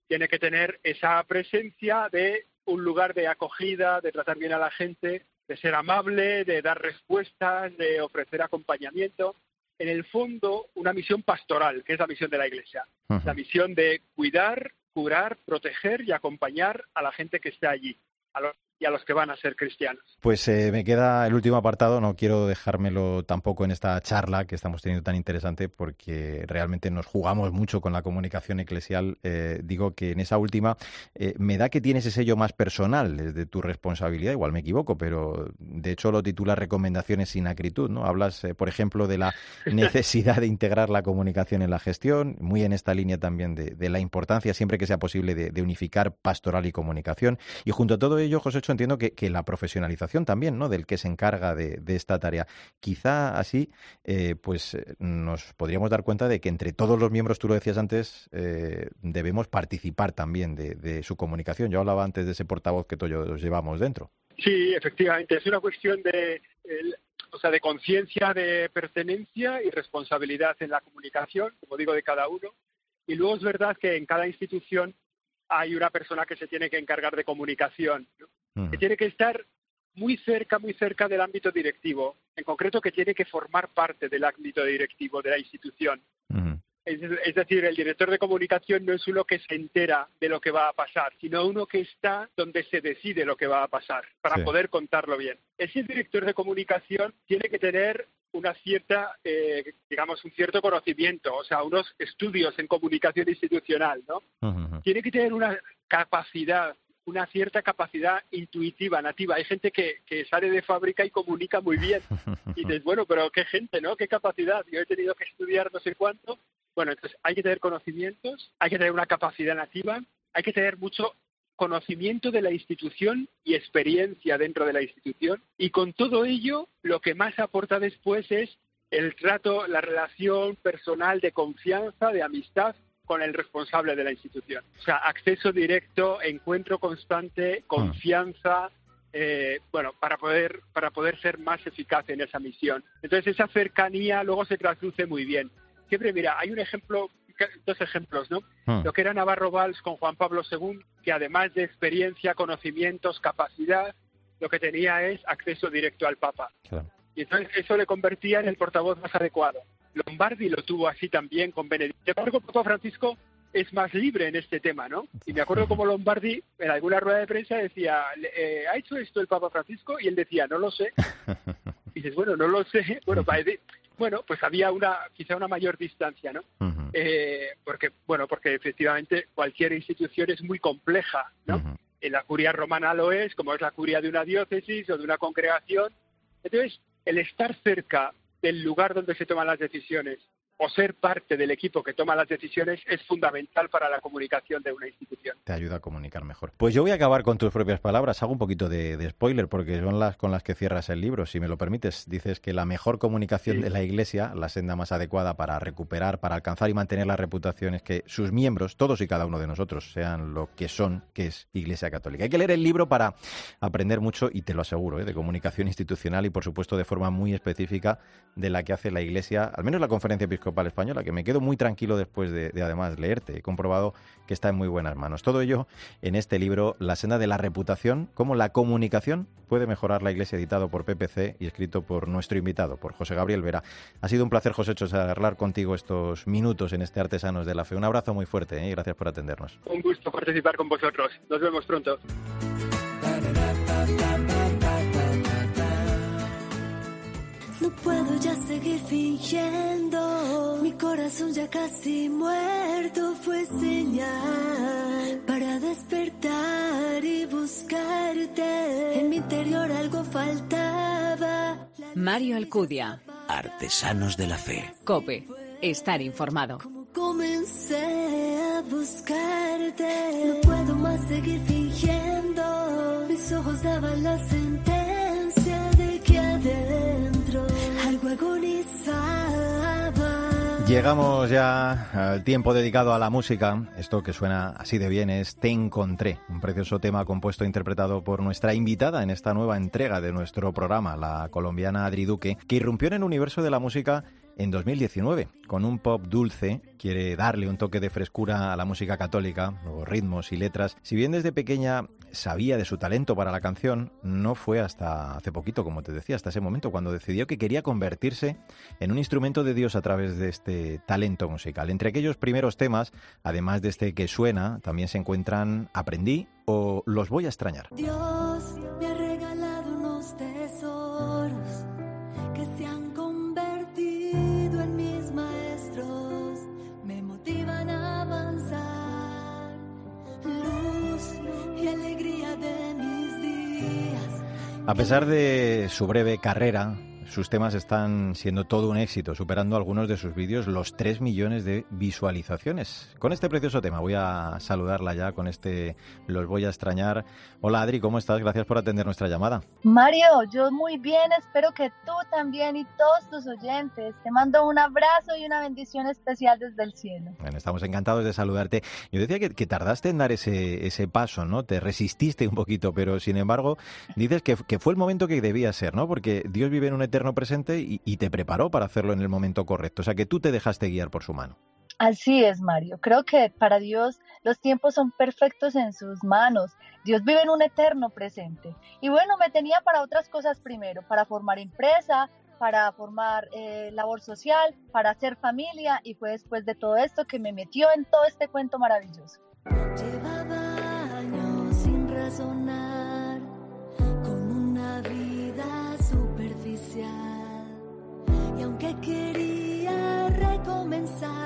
Tiene que tener esa presencia de un lugar de acogida, de tratar bien a la gente, de ser amable, de dar respuestas, de ofrecer acompañamiento. En el fondo, una misión pastoral, que es la misión de la Iglesia. La misión de cuidar, curar, proteger y acompañar a la gente que está allí, a los y a los que van a ser cristianos. Pues eh, me queda el último apartado, no quiero dejármelo tampoco en esta charla que estamos teniendo tan interesante porque realmente nos jugamos mucho con la comunicación eclesial. Eh, digo que en esa última eh, me da que tienes ese sello más personal de tu responsabilidad, igual me equivoco, pero de hecho lo titula Recomendaciones sin acritud, ¿no? Hablas, por ejemplo, de la [laughs] necesidad de integrar la comunicación en la gestión, muy en esta línea también de, la importancia siempre que sea posible de, de unificar pastoral y comunicación. Y junto a todo ello, José entiendo que, la profesionalización también, ¿no? Del que se encarga de, esta tarea. Quizá así, eh, pues eh, nos podríamos dar cuenta de que entre todos los miembros, tú lo decías antes, eh, debemos participar también de, su comunicación. Yo hablaba antes de ese portavoz que todos llevamos dentro. Sí, efectivamente, es una cuestión de, o sea, de conciencia, de pertenencia y responsabilidad en la comunicación, como digo, de cada uno. Y luego es verdad que en cada institución hay una persona que se tiene que encargar de comunicación que tiene que estar muy cerca, muy cerca del ámbito directivo, en concreto que tiene que formar parte del ámbito directivo de la institución. es, decir, el director de comunicación no es uno que se entera de lo que va a pasar, sino uno que está donde se decide lo que va a pasar, para poder contarlo bien. Ese director de comunicación tiene que tener una cierta, eh, digamos, un cierto conocimiento, o sea, unos estudios en comunicación institucional, ¿no? Tiene que tener una capacidad una cierta capacidad intuitiva, nativa. Hay gente que, que sale de fábrica y comunica muy bien. [laughs] Y dices, bueno, pero qué gente, ¿no? Qué capacidad. Yo he tenido que estudiar no sé cuánto. Bueno, entonces hay que tener conocimientos, hay que tener una capacidad nativa, hay que tener mucho conocimiento de la institución y experiencia dentro de la institución. Y con todo ello, lo que más aporta después es el trato, la relación personal de confianza, de amistad con el responsable de la institución. O sea, acceso directo, encuentro constante, confianza, eh, bueno, para poder, para poder ser más eficaz en esa misión. Entonces, esa cercanía luego se traduce muy bien. Siempre, mira, hay un ejemplo, dos ejemplos, ¿no? Hmm. Lo que era Navarro Valls con Juan Pablo II, que además de experiencia, conocimientos, capacidad, lo que tenía es acceso directo al Papa. Y entonces eso le convertía en el portavoz más adecuado. Lombardi lo tuvo así también con Benedicto. Sin embargo, Papa Francisco es más libre en este tema, ¿no? Y me acuerdo como Lombardi en alguna rueda de prensa decía, eh, ¿ha hecho esto el Papa Francisco? Y él decía, no lo sé. [laughs] Y dices, bueno, no lo sé. [laughs] Bueno, bueno, pues había una quizá una mayor distancia, ¿no? Eh, porque bueno, porque efectivamente cualquier institución es muy compleja, ¿no? En la curia romana lo es, como es la curia de una diócesis o de una congregación. Entonces, el estar cerca del lugar donde se toman las decisiones o ser parte del equipo que toma las decisiones es fundamental para la comunicación de una institución. Te ayuda a comunicar mejor. Pues yo voy a acabar con tus propias palabras. Hago un poquito de, spoiler porque son las con las que cierras el libro. Si me lo permites, dices que la mejor comunicación de la Iglesia, la senda más adecuada para recuperar, para alcanzar y mantener la reputación es que sus miembros, todos y cada uno de nosotros, sean lo que son, que es Iglesia Católica. Hay que leer el libro para aprender mucho, y te lo aseguro, ¿eh? de comunicación institucional y, por supuesto, de forma muy específica de la que hace la Iglesia, al menos la Conferencia Episcopal Española, que me quedo muy tranquilo después de, además leerte. He comprobado que está en muy buenas manos. Todo ello en este libro, La senda de la reputación, cómo la comunicación puede mejorar la Iglesia, editado por PPC y escrito por nuestro invitado, por José Gabriel Vera. Ha sido un placer, José, charlar contigo estos minutos en este Artesanos de la Fe. Un abrazo muy fuerte ¿eh? y gracias por atendernos. Un gusto participar con vosotros. Nos vemos pronto. No puedo ya seguir fingiendo. Mi corazón ya casi muerto fue señal para despertar y buscarte. En mi interior algo faltaba. Mario Alcudia. Artesanos de la Fe. Cope. Estar informado. Como comencé a buscarte. No puedo más seguir fingiendo. Mis ojos daban la sentencia Llegamos ya al tiempo dedicado a la música. Esto que suena así de bien es Te Encontré, un precioso tema compuesto e interpretado por nuestra invitada en esta nueva entrega de nuestro programa, la colombiana Adri Duque, que irrumpió en el universo de la música en 2019. Con un pop dulce, quiere darle un toque de frescura a la música católica, los ritmos y letras. Si bien desde pequeña sabía de su talento para la canción, no fue hasta hace poquito, como te decía, hasta ese momento, cuando decidió que quería convertirse en un instrumento de Dios a través de este talento musical. Entre aquellos primeros temas, además de este que suena, también se encuentran Aprendí o Los voy a extrañar. A pesar de su breve carrera, sus temas están siendo todo un éxito, superando algunos de sus vídeos los 3 millones de visualizaciones. Con este precioso tema voy a saludarla ya, con este los voy a extrañar. Hola Adri, ¿cómo estás? Gracias por atender nuestra llamada. Mario, yo muy bien, espero que tú también y todos tus oyentes. Te mando un abrazo y una bendición especial desde el cielo. Bueno, estamos encantados de saludarte. Yo decía que, que tardaste en dar ese, ese paso, ¿no? Te resististe un poquito, pero sin embargo dices que, que fue el momento que debía ser, ¿no? Porque Dios vive en un eterno presente y, y te preparó para hacerlo en el momento correcto. O sea, que tú te dejaste guiar por su mano. Así es, Mario. Creo que para Dios los tiempos son perfectos en sus manos. Dios vive en un eterno presente. Y bueno, me tenía para otras cosas primero, para formar empresa, para formar eh, labor social, para hacer familia y fue después de todo esto que me metió en todo este cuento maravilloso. Llevaba años sin razonar, superficial. Y aunque quería recomenzar,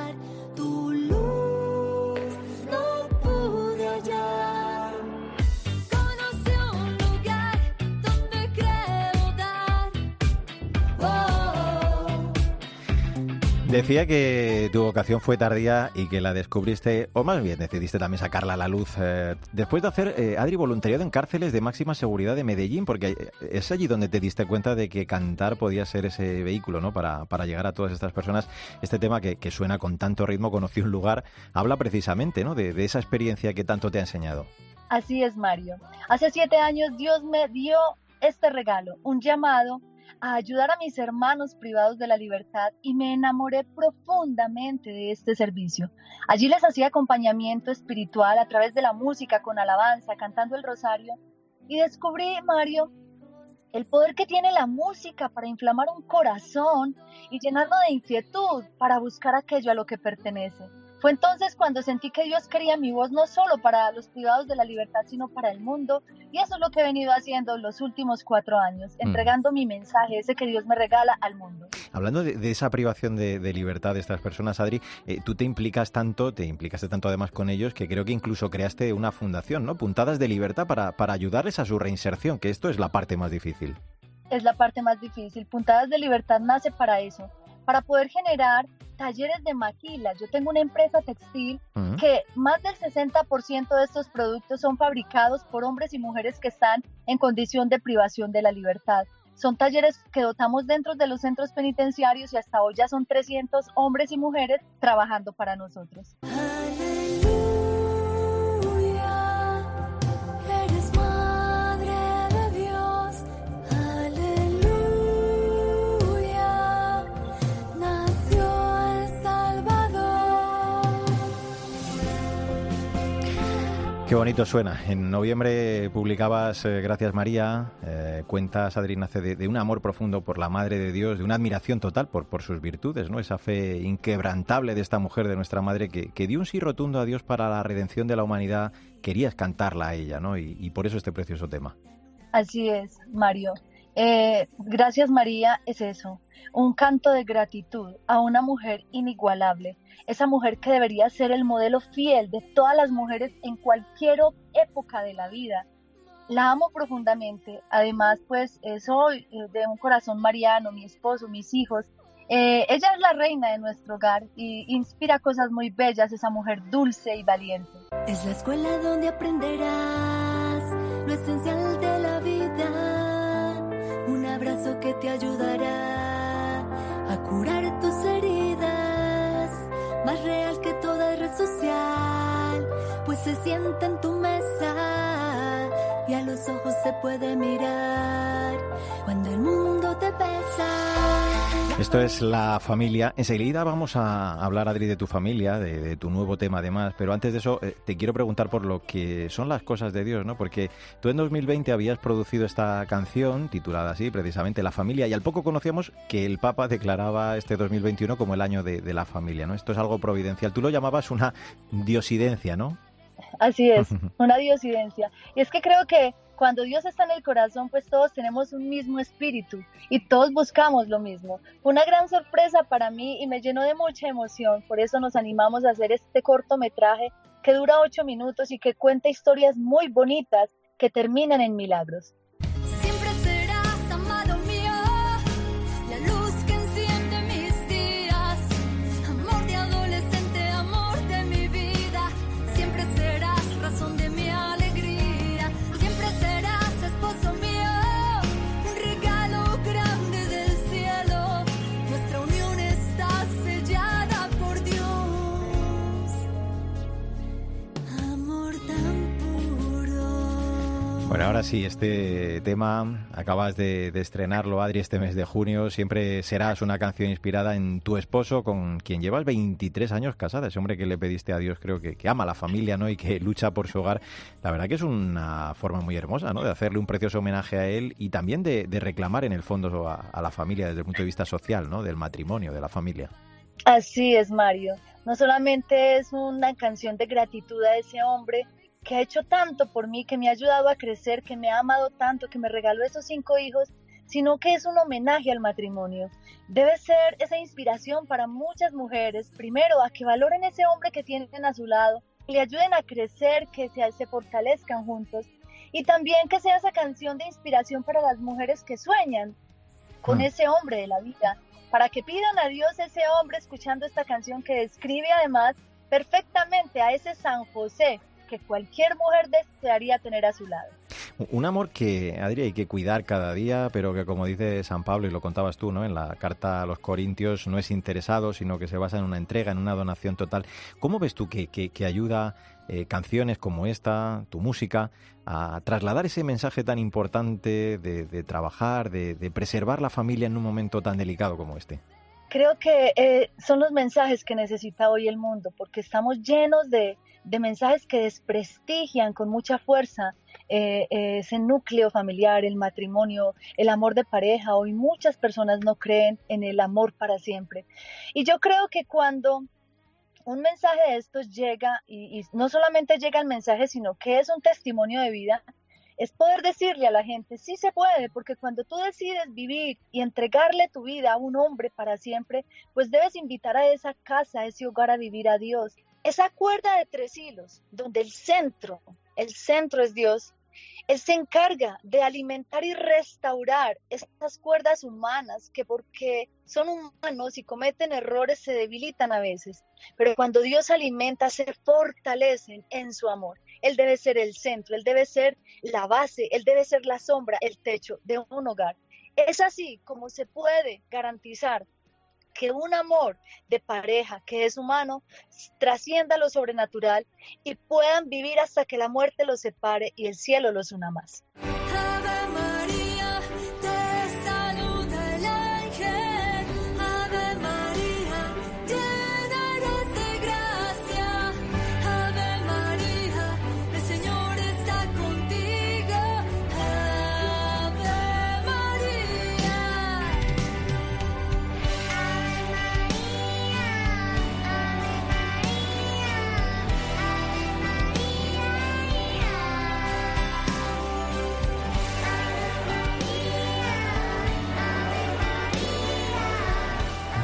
Decía que tu vocación fue tardía y que la descubriste, o más bien decidiste también sacarla a la luz, eh, después de hacer, eh, Adri, voluntariado en cárceles de máxima seguridad de Medellín, porque eh, es allí donde te diste cuenta de que cantar podía ser ese vehículo, ¿no? Para, para llegar a todas estas personas. Este tema que, que suena con tanto ritmo, conocí un lugar, habla precisamente, ¿no? De, de esa experiencia que tanto te ha enseñado. Así es, Mario. Hace siete años Dios me dio este regalo, un llamado a ayudar a mis hermanos privados de la libertad y me enamoré profundamente de este servicio. Allí les hacía acompañamiento espiritual a través de la música, con alabanza, cantando el rosario y descubrí, Mario, el poder que tiene la música para inflamar un corazón y llenarlo de inquietud para buscar aquello a lo que pertenece. Fue entonces cuando sentí que Dios quería mi voz no solo para los privados de la libertad, sino para el mundo. Y eso es lo que he venido haciendo los últimos cuatro años, entregando mi mensaje, ese que Dios me regala al mundo. Hablando de, de esa privación de, de libertad de estas personas, Adri, eh, tú te implicas tanto, te implicaste tanto además con ellos, que creo que incluso creaste una fundación, ¿no? Puntadas de Libertad para, para ayudarles a su reinserción, que esto es la parte más difícil. Es la parte más difícil. Puntadas de Libertad nace para eso, para poder generar talleres de maquila. Yo tengo una empresa textil Ujú. que más del 60% de estos productos son fabricados por hombres y mujeres que están en condición de privación de la libertad. Son talleres que dotamos dentro de los centros penitenciarios y hasta hoy ya son 300 hombres y mujeres trabajando para nosotros. Qué bonito suena. En noviembre publicabas, eh, gracias María, eh, cuentas, Adri Nace, de, un amor profundo por la Madre de Dios, de una admiración total por, sus virtudes, ¿no? Esa fe inquebrantable de esta mujer, de nuestra Madre, que, dio un sí rotundo a Dios para la redención de la humanidad. Querías cantarla a ella, ¿no? Y por eso este precioso tema. Así es, Mario. Eh, gracias María es eso, un canto de gratitud a una mujer inigualable, esa mujer que debería ser el modelo fiel de todas las mujeres en cualquier época de la vida. La amo profundamente, además pues eh, soy eh, de un corazón mariano, mi esposo, mis hijos. Ella es la reina de nuestro hogar y inspira cosas muy bellas, esa mujer dulce y valiente. Es la escuela donde aprenderás lo esencial de la vida. Un abrazo que te ayudará a curar tus heridas. más real que toda red social, pues se sienta en tu mesa a los ojos se puede mirar cuando el mundo te pesa. Esto es la familia. Enseguida vamos a hablar, Adri, de tu familia, de, tu nuevo tema además, pero antes de eso eh, te quiero preguntar por lo que son las cosas de Dios, ¿no? Porque tú en 2020 habías producido esta canción titulada así, precisamente La familia, y al poco conocíamos que el Papa declaraba este 2021 como el año de la familia, ¿no? Esto es algo providencial. Tú lo llamabas una diosidencia, ¿no? Así es, una diosidencia. Y es que creo que cuando Dios está en el corazón, pues todos tenemos un mismo espíritu y todos buscamos lo mismo. Fue una gran sorpresa para mí y me llenó de mucha emoción. Por eso nos animamos a hacer este cortometraje que dura ocho minutos y que cuenta historias muy bonitas que terminan en milagros. Ahora sí, este tema acabas de, estrenarlo, Adri, este mes de junio. Siempre serás una canción inspirada en tu esposo, con quien llevas 23 años casada. Ese hombre que le pediste a Dios, creo que, ama a la familia, ¿no? Y que lucha por su hogar. La verdad que es una forma muy hermosa, ¿no? De hacerle un precioso homenaje a él y también de, de reclamar en el fondo a, a la familia desde el punto de vista social, ¿no? Del matrimonio, de la familia. Así es, Mario. No solamente es una canción de gratitud a ese hombre que ha hecho tanto por mí, que me ha ayudado a crecer, que me ha amado tanto, que me regaló esos cinco hijos, sino que es un homenaje al matrimonio. Debe ser esa inspiración para muchas mujeres, primero, a que valoren ese hombre que tienen a su lado, le ayuden a crecer, que se, se fortalezcan juntos, y también que sea esa canción de inspiración para las mujeres que sueñan con Mm. ese hombre de la vida, para que pidan a Dios ese hombre escuchando esta canción que describe además perfectamente a ese San José que cualquier mujer desearía tener a su lado. Un amor que, Adri, hay que cuidar cada día, pero que como dice San Pablo, y lo contabas tú, ¿no? En la carta a los Corintios, no es interesado, sino que se basa en una entrega, en una donación total. ¿Cómo ves tú que, que- que ayuda eh, canciones como esta, tu música, a trasladar ese mensaje tan importante de, de trabajar, de, de preservar la familia en un momento tan delicado como este? Creo que eh, son los mensajes que necesita hoy el mundo, porque estamos llenos de, de mensajes que desprestigian con mucha fuerza eh, eh, ese núcleo familiar, el matrimonio, el amor de pareja. Hoy muchas personas no creen en el amor para siempre. Y yo creo que cuando un mensaje de estos llega, y, y no solamente llega el mensaje, sino que es un testimonio de vida, es poder decirle a la gente, sí se puede, porque cuando tú decides vivir y entregarle tu vida a un hombre para siempre, pues debes invitar a esa casa, a ese hogar a vivir a Dios. Esa cuerda de tres hilos, donde el centro, el centro es Dios, Él se encarga de alimentar y restaurar estas cuerdas humanas que porque son humanos y cometen errores se debilitan a veces. Pero cuando Dios alimenta, se fortalecen en su amor. Él debe ser el centro, Él debe ser la base, Él debe ser la sombra, el techo de un hogar. Es así como se puede garantizar que un amor de pareja que es humano trascienda lo sobrenatural y puedan vivir hasta que la muerte los separe y el cielo los una más.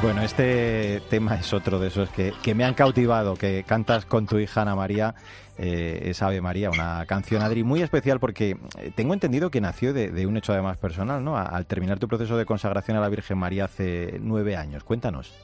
Bueno, este tema es otro de esos que, me han cautivado, que cantas con tu hija Ana María, eh, Ave María, una canción, Adri, muy especial porque eh, tengo entendido que nació de, un hecho además personal, ¿no? Al terminar tu proceso de consagración a la Virgen María hace nueve años. Cuéntanos.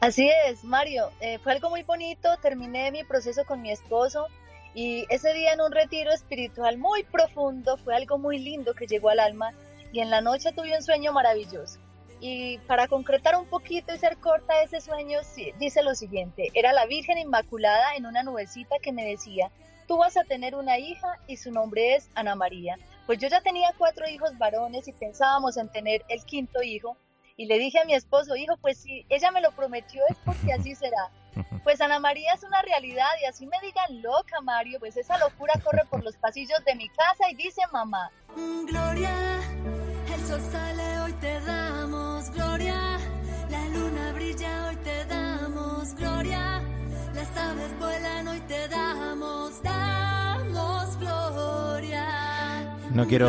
Así es, Mario. eh, fue algo muy bonito. Terminé mi proceso con mi esposo y ese día en un retiro espiritual muy profundo fue algo muy lindo que llegó al alma y en la noche tuve un sueño maravilloso. Y para concretar un poquito y ser corta ese sueño, sí, dice lo siguiente, era la Virgen Inmaculada en una nubecita que me decía, tú vas a tener una hija y su nombre es Ana María. Pues yo ya tenía cuatro hijos varones y pensábamos en tener el quinto hijo y le dije a mi esposo, hijo, pues si ella me lo prometió es porque así será. [laughs] Pues Ana María es una realidad y así me digan loca, Mario, pues esa locura corre por los pasillos de mi casa y dice mamá. Gloria, sol sale, hoy te damos gloria. La luna brilla, hoy te damos gloria. Las aves vuelan, hoy te damos, damos gloria. No quiero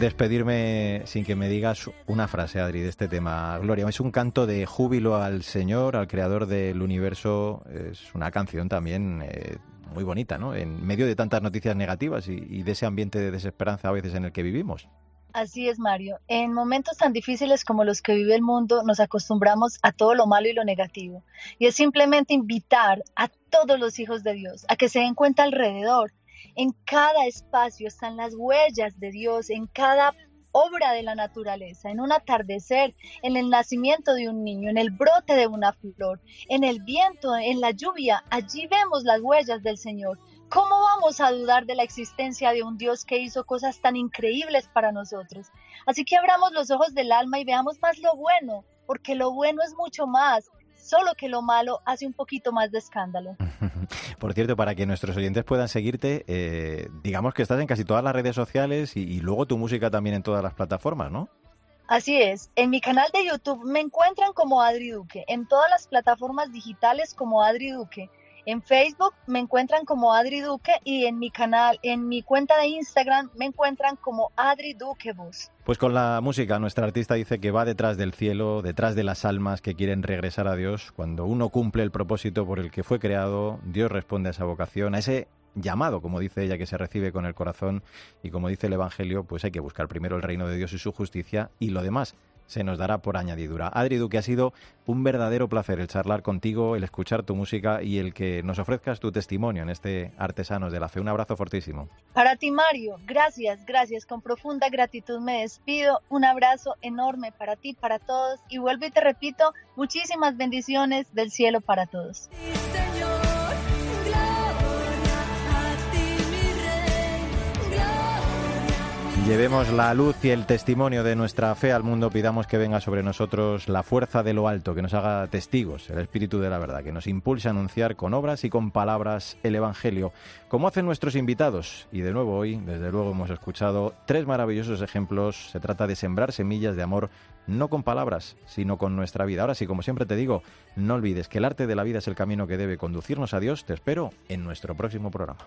despedirme sin que me digas una frase, Adri, de este tema. Gloria, es un canto de júbilo al Señor, al Creador del universo. Es una canción también eh, muy bonita, ¿no? En medio de tantas noticias negativas y, y de ese ambiente de desesperanza a veces en el que vivimos. Así es, Mario. En momentos tan difíciles como los que vive el mundo, nos acostumbramos a todo lo malo y lo negativo. Y es simplemente invitar a todos los hijos de Dios a que se den cuenta alrededor. En cada espacio están las huellas de Dios, en cada obra de la naturaleza, en un atardecer, en el nacimiento de un niño, en el brote de una flor, en el viento, en la lluvia. Allí vemos las huellas del Señor. ¿Cómo vamos a dudar de la existencia de un Dios que hizo cosas tan increíbles para nosotros? Así que abramos los ojos del alma y veamos más lo bueno, porque lo bueno es mucho más, solo que lo malo hace un poquito más de escándalo. [laughs] Por cierto, para que nuestros oyentes puedan seguirte, eh, digamos que estás en casi todas las redes sociales y, y luego tu música también en todas las plataformas, ¿no? Así es, en mi canal de YouTube me encuentran como Adri Duque, en todas las plataformas digitales como Adri Duque. En Facebook me encuentran como Adri Duque y en mi canal, en mi cuenta de Instagram me encuentran como Adri Duque Bus. Pues con la música, nuestra artista dice que va detrás del cielo, detrás de las almas que quieren regresar a Dios. Cuando uno cumple el propósito por el que fue creado, Dios responde a esa vocación, a ese llamado, como dice ella, que se recibe con el corazón. Y como dice el Evangelio, pues hay que buscar primero el reino de Dios y su justicia y lo demás se nos dará por añadidura. Adri Duque, ha sido un verdadero placer el charlar contigo, el escuchar tu música y el que nos ofrezcas tu testimonio en este Artesanos de la Fe. Un abrazo fortísimo. Para ti, Mario, gracias, gracias. Con profunda gratitud me despido. Un abrazo enorme para ti, para todos. Y vuelvo y te repito, muchísimas bendiciones del cielo para todos. Sí, Señor, Llevemos la luz y el testimonio de nuestra fe al mundo, pidamos que venga sobre nosotros la fuerza de lo alto, que nos haga testigos, el Espíritu de la verdad, que nos impulse a anunciar con obras y con palabras el Evangelio, como hacen nuestros invitados. Y de nuevo hoy, desde luego, hemos escuchado tres maravillosos ejemplos. Se trata de sembrar semillas de amor, no con palabras, sino con nuestra vida. Ahora sí, como siempre te digo, no olvides que el arte de la vida es el camino que debe conducirnos a Dios. Te espero en nuestro próximo programa.